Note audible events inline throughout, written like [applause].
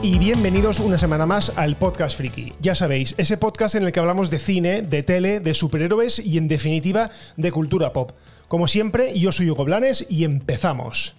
Y bienvenidos una semana más al Podcast Friki. Ya sabéis, ese podcast en el que hablamos de cine, de tele, de superhéroes y en definitiva de cultura pop. Como siempre, yo soy Hugo Blanes y empezamos.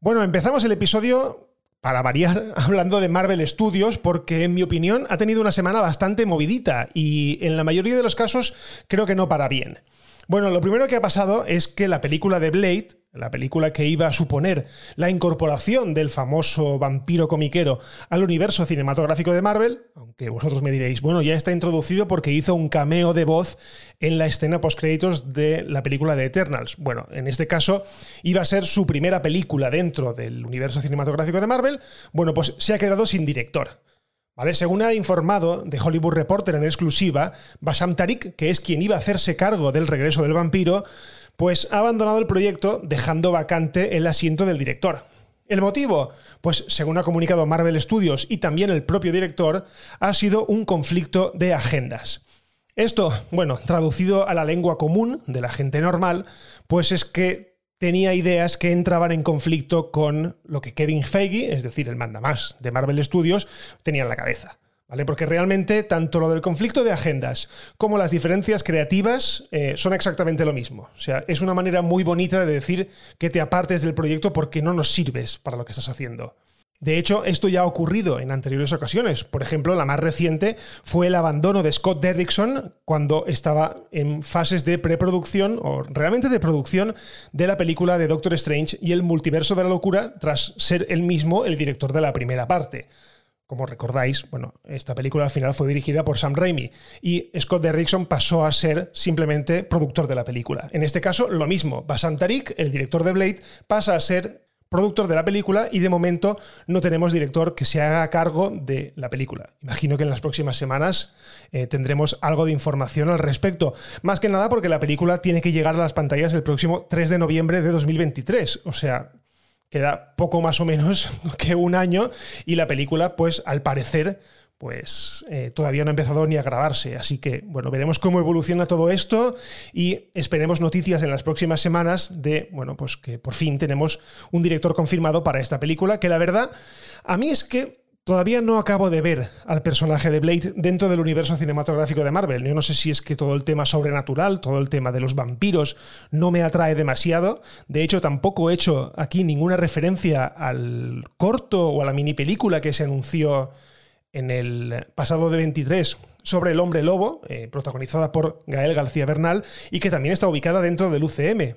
Bueno, empezamos el episodio para variar, [laughs] hablando de Marvel Studios, porque en mi opinión ha tenido una semana bastante movidita y en la mayoría de los casos creo que no para bien. Bueno, lo primero que ha pasado es que la película de Blade, la película que iba a suponer la incorporación del famoso vampiro comiquero al universo cinematográfico de Marvel, aunque vosotros me diréis, bueno, ya está introducido porque hizo un cameo de voz en la escena post-créditos de la película de Eternals. Bueno, en este caso iba a ser su primera película dentro del universo cinematográfico de Marvel, bueno, pues se ha quedado sin director. ¿Vale? Según ha informado de Hollywood Reporter en exclusiva, Basam Tariq, que es quien iba a hacerse cargo del regreso del vampiro, pues ha abandonado el proyecto dejando vacante el asiento del director. ¿El motivo? Pues según ha comunicado Marvel Studios y también el propio director, ha sido un conflicto de agendas. Esto, bueno, traducido a la lengua común de la gente normal, pues es que tenía ideas que entraban en conflicto con lo que Kevin Feige, es decir, el mandamás de Marvel Studios, tenía en la cabeza. Porque realmente tanto lo del conflicto de agendas como las diferencias creativas eh, son exactamente lo mismo. O sea, es una manera muy bonita de decir que te apartes del proyecto porque no nos sirves para lo que estás haciendo. De hecho, esto ya ha ocurrido en anteriores ocasiones. Por ejemplo, la más reciente fue el abandono de Scott Derrickson cuando estaba en fases de preproducción o realmente de producción de la película de Doctor Strange y el multiverso de la locura tras ser él mismo el director de la primera parte. Como recordáis, bueno, esta película al final fue dirigida por Sam Raimi y Scott Derrickson pasó a ser simplemente productor de la película. En este caso, lo mismo. Basan Tariq, el director de Blade, pasa a ser productor de la película y de momento no tenemos director que se haga cargo de la película. Imagino que en las próximas semanas eh, tendremos algo de información al respecto. Más que nada porque la película tiene que llegar a las pantallas el próximo 3 de noviembre de 2023. O sea, queda poco más o menos [laughs] que un año y la película, pues al parecer, pues eh, todavía no ha empezado ni a grabarse. Así que, bueno, veremos cómo evoluciona todo esto y esperemos noticias en las próximas semanas de, bueno, pues que por fin tenemos un director confirmado para esta película, que la verdad, a mí es que Todavía no acabo de ver al personaje de Blade dentro del universo cinematográfico de Marvel. Yo no sé si es que todo el tema sobrenatural, todo el tema de los vampiros no me atrae demasiado. De hecho, tampoco he hecho aquí ninguna referencia al corto o a la mini película que se anunció en el pasado de 23 sobre el hombre lobo, eh, protagonizada por Gael García Bernal, y que también está ubicada dentro del UCM.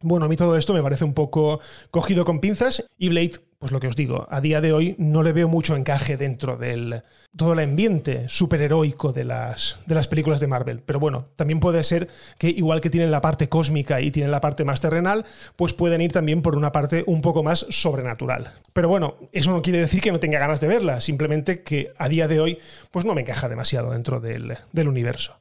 Bueno, a mí todo esto me parece un poco cogido con pinzas y Blade, pues lo que os digo, a día de hoy no le veo mucho encaje dentro del todo el ambiente superheroico de las, de las películas de Marvel. Pero bueno, también puede ser que igual que tienen la parte cósmica y tienen la parte más terrenal, pues pueden ir también por una parte un poco más sobrenatural. Pero bueno, eso no quiere decir que no tenga ganas de verla, simplemente que a día de hoy pues no me encaja demasiado dentro del, del universo.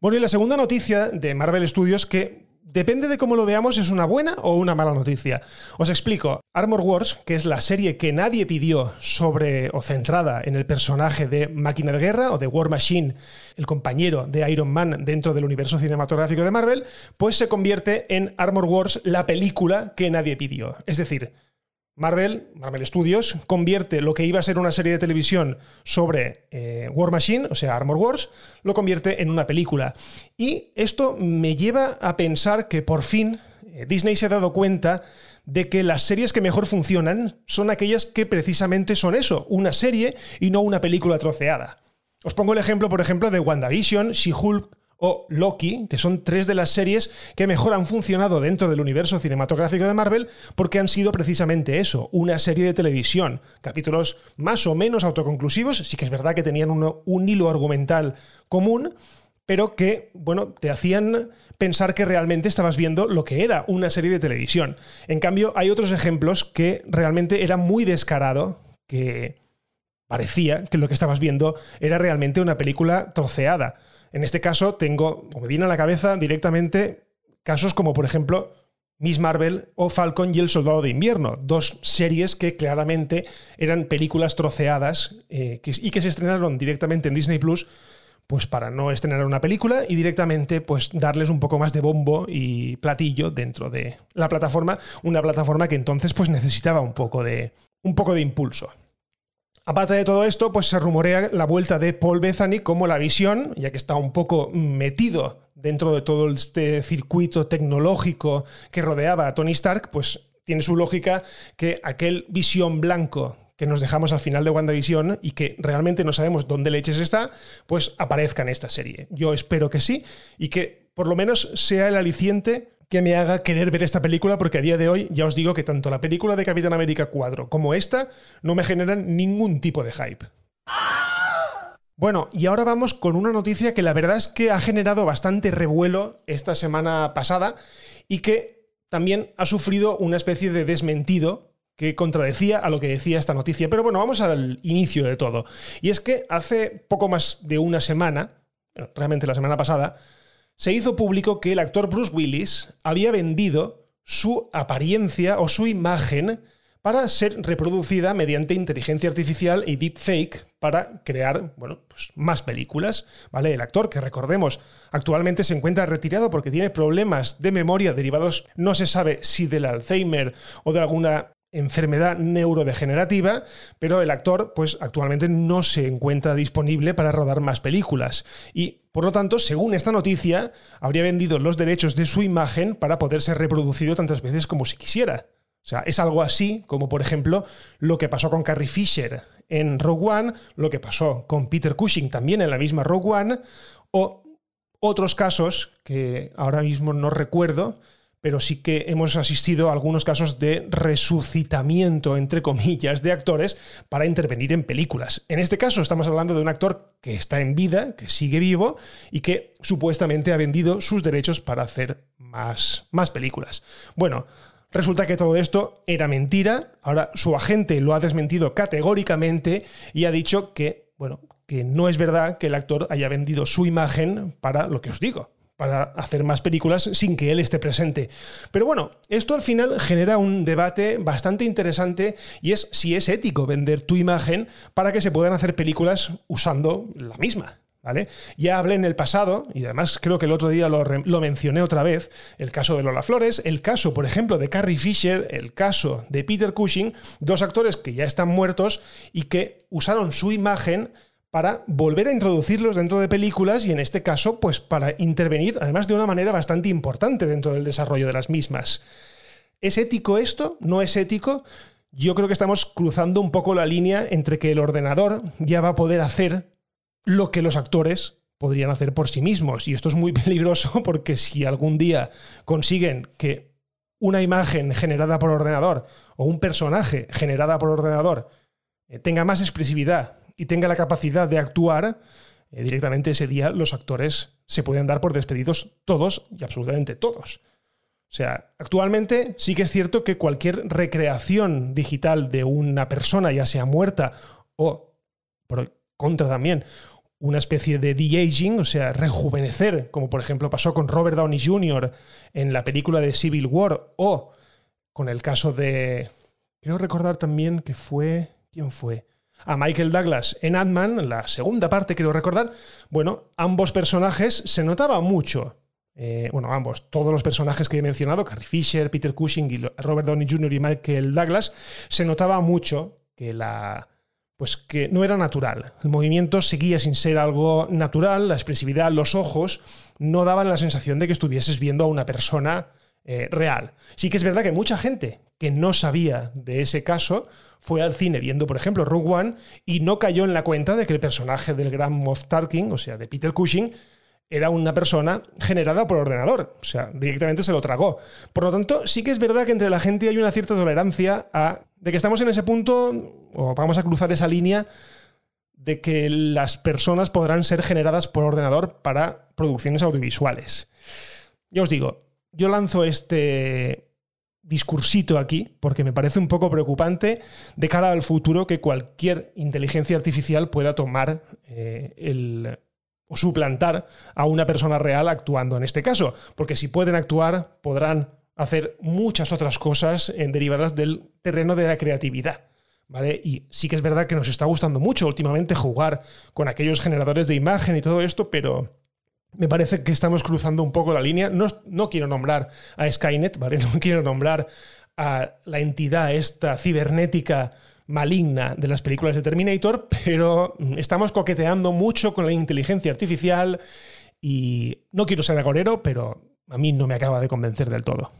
Bueno, y la segunda noticia de Marvel Studios que Depende de cómo lo veamos, es una buena o una mala noticia. Os explico. Armor Wars, que es la serie que nadie pidió sobre o centrada en el personaje de Máquina de Guerra o de War Machine, el compañero de Iron Man dentro del universo cinematográfico de Marvel, pues se convierte en Armor Wars, la película que nadie pidió. Es decir, Marvel, Marvel Studios, convierte lo que iba a ser una serie de televisión sobre eh, War Machine, o sea, Armor Wars, lo convierte en una película. Y esto me lleva a pensar que por fin eh, Disney se ha dado cuenta de que las series que mejor funcionan son aquellas que precisamente son eso, una serie y no una película troceada. Os pongo el ejemplo, por ejemplo, de WandaVision, She-Hulk o Loki, que son tres de las series que mejor han funcionado dentro del universo cinematográfico de Marvel porque han sido precisamente eso, una serie de televisión, capítulos más o menos autoconclusivos, sí que es verdad que tenían un hilo argumental común, pero que, bueno, te hacían pensar que realmente estabas viendo lo que era una serie de televisión. En cambio, hay otros ejemplos que realmente era muy descarado, que parecía que lo que estabas viendo era realmente una película troceada. En este caso tengo, o me viene a la cabeza directamente, casos como por ejemplo Miss Marvel o Falcon y el Soldado de Invierno, dos series que claramente eran películas troceadas eh, y que se estrenaron directamente en Disney Plus pues para no estrenar una película y directamente pues darles un poco más de bombo y platillo dentro de la plataforma, una plataforma que entonces pues necesitaba un poco de un poco de impulso. Aparte de todo esto, pues se rumorea la vuelta de Paul Bethany como la visión, ya que está un poco metido dentro de todo este circuito tecnológico que rodeaba a Tony Stark, pues tiene su lógica que aquel visión blanco que nos dejamos al final de WandaVision y que realmente no sabemos dónde leches está, pues aparezca en esta serie. Yo espero que sí y que por lo menos sea el aliciente que me haga querer ver esta película, porque a día de hoy ya os digo que tanto la película de Capitán América 4 como esta no me generan ningún tipo de hype. Bueno, y ahora vamos con una noticia que la verdad es que ha generado bastante revuelo esta semana pasada y que también ha sufrido una especie de desmentido que contradecía a lo que decía esta noticia. Pero bueno, vamos al inicio de todo. Y es que hace poco más de una semana, realmente la semana pasada, se hizo público que el actor Bruce Willis había vendido su apariencia o su imagen para ser reproducida mediante inteligencia artificial y deepfake para crear, bueno, pues más películas, ¿vale? El actor, que recordemos, actualmente se encuentra retirado porque tiene problemas de memoria derivados, no se sabe si del Alzheimer o de alguna enfermedad neurodegenerativa, pero el actor pues actualmente no se encuentra disponible para rodar más películas y por lo tanto, según esta noticia, habría vendido los derechos de su imagen para poder ser reproducido tantas veces como si quisiera. O sea, es algo así como, por ejemplo, lo que pasó con Carrie Fisher en Rogue One, lo que pasó con Peter Cushing también en la misma Rogue One, o otros casos que ahora mismo no recuerdo, pero sí que hemos asistido a algunos casos de resucitamiento, entre comillas, de actores para intervenir en películas. En este caso estamos hablando de un actor que está en vida, que sigue vivo y que supuestamente ha vendido sus derechos para hacer más, más películas. Bueno, Resulta que todo esto era mentira. Ahora su agente lo ha desmentido categóricamente y ha dicho que, bueno, que no es verdad que el actor haya vendido su imagen para lo que os digo, para hacer más películas sin que él esté presente. Pero bueno, esto al final genera un debate bastante interesante y es si es ético vender tu imagen para que se puedan hacer películas usando la misma. ¿Vale? Ya hablé en el pasado, y además creo que el otro día lo, lo, mencioné otra vez, el caso de Lola Flores, el caso, por ejemplo, de Carrie Fisher, el caso de Peter Cushing, dos actores que ya están muertos y que usaron su imagen para volver a introducirlos dentro de películas y en este caso, pues para intervenir, además de una manera bastante importante dentro del desarrollo de las mismas. ¿Es ético esto? ¿No es ético? Yo creo que estamos cruzando un poco la línea entre que el ordenador ya va a poder hacer lo que los actores podrían hacer por sí mismos. Y esto es muy [laughs] peligroso porque si algún día consiguen que una imagen generada por ordenador o un personaje generada por ordenador eh, tenga más expresividad y tenga la capacidad de actuar, eh, directamente ese día los actores se pueden dar por despedidos todos y absolutamente todos. O sea, actualmente sí que es cierto que cualquier recreación digital de una persona, ya sea muerta o, por contra también, una especie de de-aging, o sea, rejuvenecer, como por ejemplo pasó con Robert Downey Jr. en la película de Civil War, o con el caso de... Quiero recordar también que fue... ¿Quién fue? A Michael Douglas en Ant-Man, la segunda parte, quiero recordar, bueno, ambos personajes se notaba mucho. Eh, bueno, ambos, todos los personajes que he mencionado, Carrie Fisher, Peter Cushing y Robert Downey Jr. y Michael Douglas, se notaba mucho que la. Pues que no era natural. El movimiento seguía sin ser algo natural, la expresividad, los ojos no daban la sensación de que estuvieses viendo a una persona eh, real. Sí que es verdad que mucha gente que no sabía de ese caso fue al cine viendo, por ejemplo, Rogue One y no cayó en la cuenta de que el personaje del Gran Moff Tarkin, o sea, de Peter Cushing, era una persona generada por ordenador. O sea, directamente se lo tragó. Por lo tanto, sí que es verdad que entre la gente hay una cierta tolerancia a de que estamos en ese punto, o vamos a cruzar esa línea, de que las personas podrán ser generadas por ordenador para producciones audiovisuales. Ya os digo, yo lanzo este, discursito aquí, porque me parece un poco preocupante de cara al futuro que cualquier inteligencia artificial pueda tomar eh, el, o suplantar a una persona real actuando en este caso. Porque si pueden actuar, podrán hacer muchas otras cosas en derivadas del terreno de la creatividad. ¿Vale? Y sí que es verdad que nos está gustando mucho últimamente jugar con aquellos generadores de imagen y todo esto, pero me parece que estamos cruzando un poco la línea. No, no quiero nombrar a Skynet, ¿vale? [laughs] No quiero nombrar a la entidad esta cibernética maligna de las películas de Terminator, [laughs] pero estamos coqueteando mucho con la inteligencia artificial y no quiero ser agorero, pero a mí no me acaba de convencer del todo.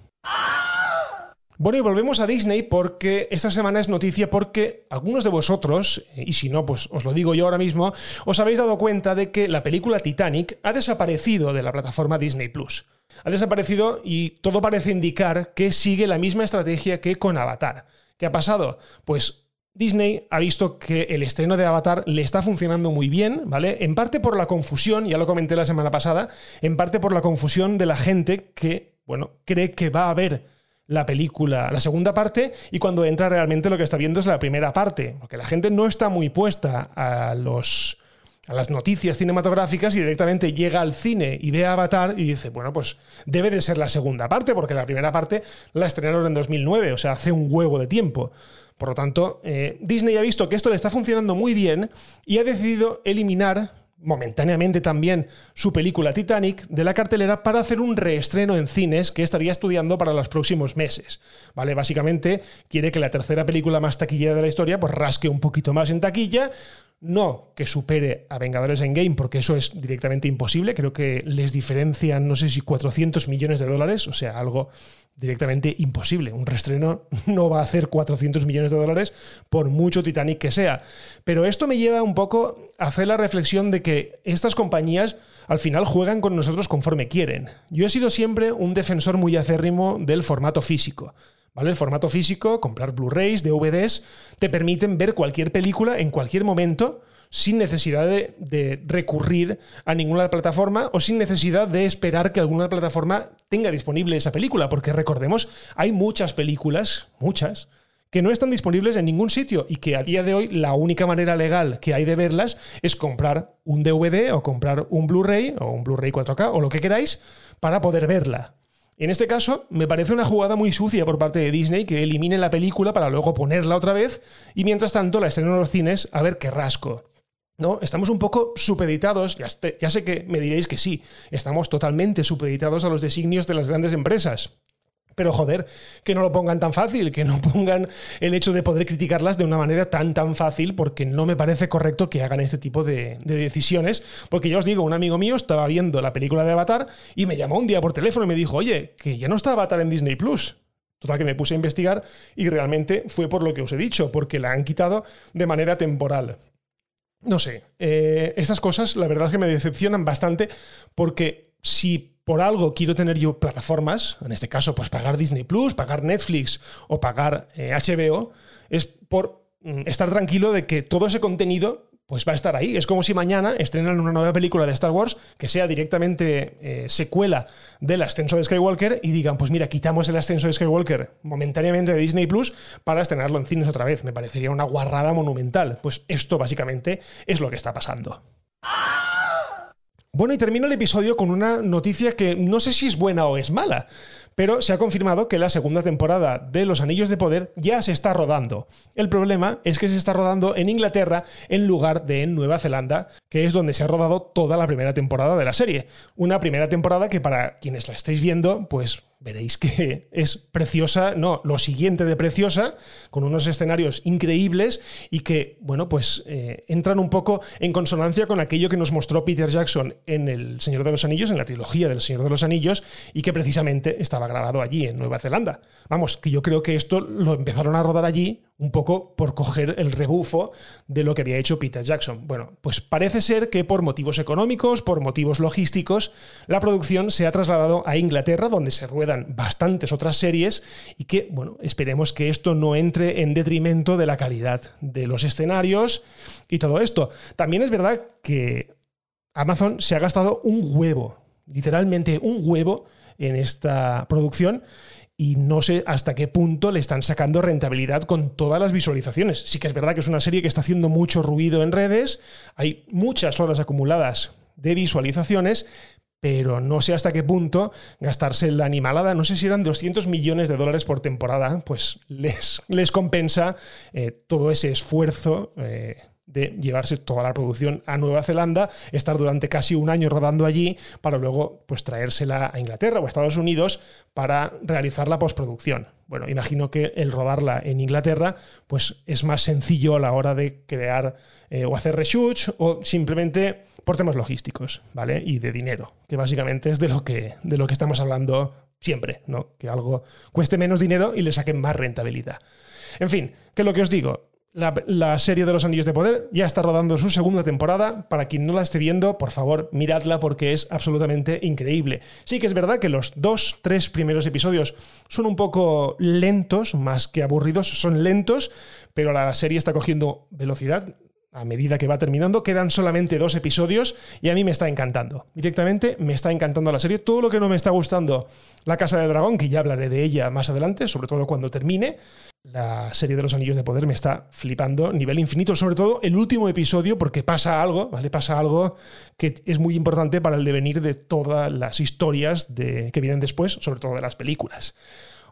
Bueno, y volvemos a Disney porque esta semana es noticia porque algunos de vosotros, y si no, pues os lo digo yo ahora mismo, os habéis dado cuenta de que la película Titanic ha desaparecido de la plataforma Disney Plus. Ha desaparecido y todo parece indicar que sigue la misma estrategia que con Avatar. ¿Qué ha pasado? Pues Disney ha visto que el estreno de Avatar le está funcionando muy bien, ¿vale? En parte por la confusión, ya lo comenté la semana pasada, en parte por la confusión de la gente que, bueno, cree que va a haber la película, la segunda parte, y cuando entra realmente lo que está viendo es la primera parte, porque la gente no está muy puesta a los a las noticias cinematográficas y directamente llega al cine y ve a Avatar y dice, bueno, pues debe de ser la segunda parte, porque la primera parte la estrenaron en 2009, o sea, hace un huevo de tiempo. Por lo tanto, eh, Disney ha visto que esto le está funcionando muy bien y ha decidido eliminar momentáneamente también su película Titanic de la cartelera para hacer un reestreno en cines que estaría estudiando para los próximos meses. ¿Vale? Básicamente quiere que la tercera película más taquillera de la historia pues rasque un poquito más en taquilla, no que supere a Vengadores en Game, porque eso es directamente imposible. Creo que les diferencian, no sé si 400 millones de dólares, o sea, algo directamente imposible. Un restreno [laughs] no va a hacer 400 millones de dólares por mucho Titanic que sea. Pero esto me lleva un poco hacer la reflexión de que estas compañías al final juegan con nosotros conforme quieren. Yo he sido siempre un defensor muy acérrimo del formato físico. ¿Vale? El formato físico, comprar Blu-rays, DVDs, te permiten ver cualquier película en cualquier momento sin necesidad de, recurrir a ninguna plataforma o sin necesidad de esperar que alguna plataforma tenga disponible esa película, porque recordemos, hay muchas películas, muchas, que no están disponibles en ningún sitio y que a día de hoy la única manera legal que hay de verlas es comprar un DVD o comprar un Blu-ray o un Blu-ray 4K o lo que queráis para poder verla. En este caso, me parece una jugada muy sucia por parte de Disney que elimine la película para luego ponerla otra vez y mientras tanto la estrenen en los cines a ver qué rasco. ¿no? Estamos un poco supeditados, ya, ya, sé que me diréis que sí, estamos totalmente supeditados a los designios de las grandes empresas. Pero joder, que no lo pongan tan fácil, que no [laughs] pongan el hecho de poder criticarlas de una manera tan tan fácil, porque no me parece correcto que hagan este tipo de, de decisiones. Porque ya os digo, un amigo mío estaba viendo la película de Avatar y me llamó un día por teléfono y me dijo, oye, que ya no está Avatar en Disney Plus. Total que me puse a investigar y realmente fue por lo que os he dicho, porque la han quitado de manera temporal. No sé, eh, estas cosas la verdad es que me decepcionan bastante porque si por algo quiero tener yo plataformas, en este caso pues pagar Disney Plus, pagar Netflix o pagar HBO, eh, es por mm, estar tranquilo de que todo ese contenido pues va a estar ahí. Es como si mañana estrenan una nueva película de Star Wars que sea directamente eh, secuela del ascenso de Skywalker y digan, pues mira, quitamos el ascenso de Skywalker momentáneamente de Disney Plus para estrenarlo en cines otra vez. Me parecería una guarrada monumental. Pues esto básicamente es lo que está pasando. Bueno, y termino el episodio con una noticia que no sé si es buena o es mala, pero se ha confirmado que la segunda temporada de Los Anillos de Poder ya se está rodando. El problema es que se está rodando en Inglaterra en lugar de en Nueva Zelanda, que es donde se ha rodado toda la primera temporada de la serie. Una primera temporada que para quienes la estáis viendo, pues veréis que [laughs] es preciosa, no, lo siguiente de preciosa, con unos escenarios increíbles y que, bueno, pues eh, entran un poco en consonancia con aquello que nos mostró Peter Jackson en El Señor de los Anillos, en la trilogía del Señor de los Anillos, y que precisamente estaba grabado allí, en Nueva Zelanda. Vamos, que yo creo que esto lo empezaron a rodar allí un poco por coger el rebufo de lo que había hecho Peter Jackson. Bueno, pues parece ser que por motivos económicos, por motivos logísticos, la producción se ha trasladado a Inglaterra, donde se ruedan bastantes otras series y que, bueno, esperemos que esto no entre en detrimento de la calidad de los escenarios y todo esto. También es verdad que Amazon se ha gastado un huevo, literalmente un huevo en esta producción y no sé hasta qué punto le están sacando rentabilidad con todas las visualizaciones. Sí que es verdad que es una serie que está haciendo mucho ruido en redes, hay muchas horas acumuladas de visualizaciones, pero no sé hasta qué punto gastarse la animalada, no sé si eran 200 millones de dólares por temporada, pues les, les compensa eh, todo ese esfuerzo. Eh, de llevarse toda la producción a Nueva Zelanda, estar durante casi un año rodando allí para luego pues traérsela a Inglaterra o a Estados Unidos para realizar la postproducción. Bueno, imagino que el rodarla en Inglaterra pues es más sencillo a la hora de crear eh, o hacer reshoots o simplemente por temas logísticos, ¿vale? Y de dinero, que básicamente es de lo que, de lo que estamos hablando siempre, ¿no? Que algo cueste menos dinero y le saquen más rentabilidad. En fin, que lo que os digo, la, serie de los Anillos de Poder ya está rodando su segunda temporada. Para quien no la esté viendo, por favor, miradla porque es absolutamente increíble. Sí que es verdad que los dos, tres primeros episodios son un poco lentos, más que aburridos, son lentos, pero la serie está cogiendo velocidad a medida que va terminando. Quedan solamente dos episodios y a mí me está encantando. Directamente me está encantando la serie. Todo lo que no me está gustando, La Casa del Dragón, que ya hablaré de ella más adelante, sobre todo cuando termine. La serie de los Anillos de Poder me está flipando, nivel infinito, sobre todo el último episodio, porque pasa algo, ¿vale? Pasa algo que es muy importante para el devenir de todas las historias de, que vienen después, sobre todo de las películas.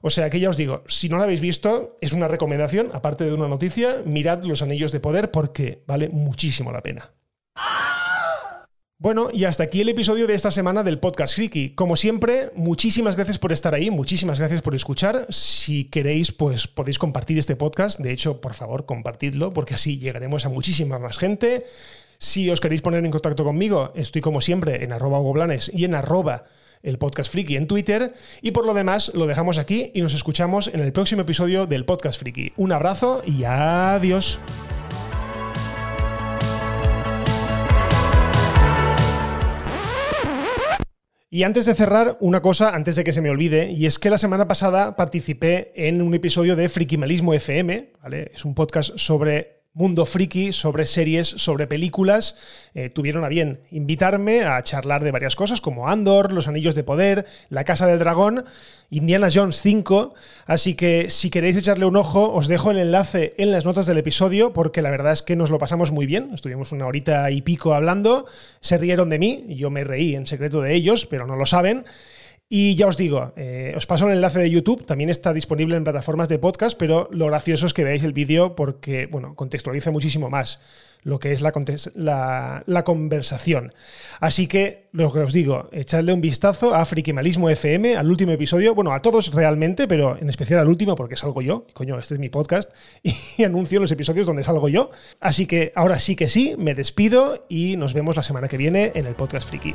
O sea que ya os digo, si no la habéis visto, es una recomendación, aparte de una noticia, mirad Los Anillos de Poder porque vale muchísimo la pena. Bueno, y hasta aquí el episodio de esta semana del podcast Friki. Como siempre, muchísimas gracias por estar ahí, muchísimas gracias por escuchar. Si queréis, pues podéis compartir este podcast. De hecho, por favor, compartidlo, porque así llegaremos a muchísima más gente. Si os queréis poner en contacto conmigo, estoy como siempre en arroba y en arroba el podcast en Twitter. Y por lo demás, lo dejamos aquí y nos escuchamos en el próximo episodio del podcast friki. Un abrazo y adiós. Y antes de cerrar, una cosa, antes de que se me olvide, y es que la semana pasada participé en un episodio de Frikimalismo FM, ¿vale? Es un podcast sobre mundo friki, sobre series, sobre películas. Eh, tuvieron a bien invitarme a charlar de varias cosas como Andor, Los Anillos de Poder, La Casa del Dragón, Indiana Jones 5. Así que si queréis echarle un ojo, os dejo el enlace en las notas del episodio porque la verdad es que nos lo pasamos muy bien. Estuvimos una horita y pico hablando, se rieron de mí, yo me reí en secreto de ellos, pero no lo saben. Y ya os digo, eh, os paso el enlace de YouTube, también está disponible en plataformas de podcast, pero lo gracioso es que veáis el vídeo porque, bueno, contextualiza muchísimo más lo que es la, conversación. Así que, lo que os digo, echadle un vistazo a Frikimalismo FM, al último episodio, bueno, a todos realmente, pero en especial al último porque salgo yo, coño, este es mi podcast, [laughs] y anuncio los episodios donde salgo yo. Así que ahora sí que sí, me despido y nos vemos la semana que viene en el podcast Friki.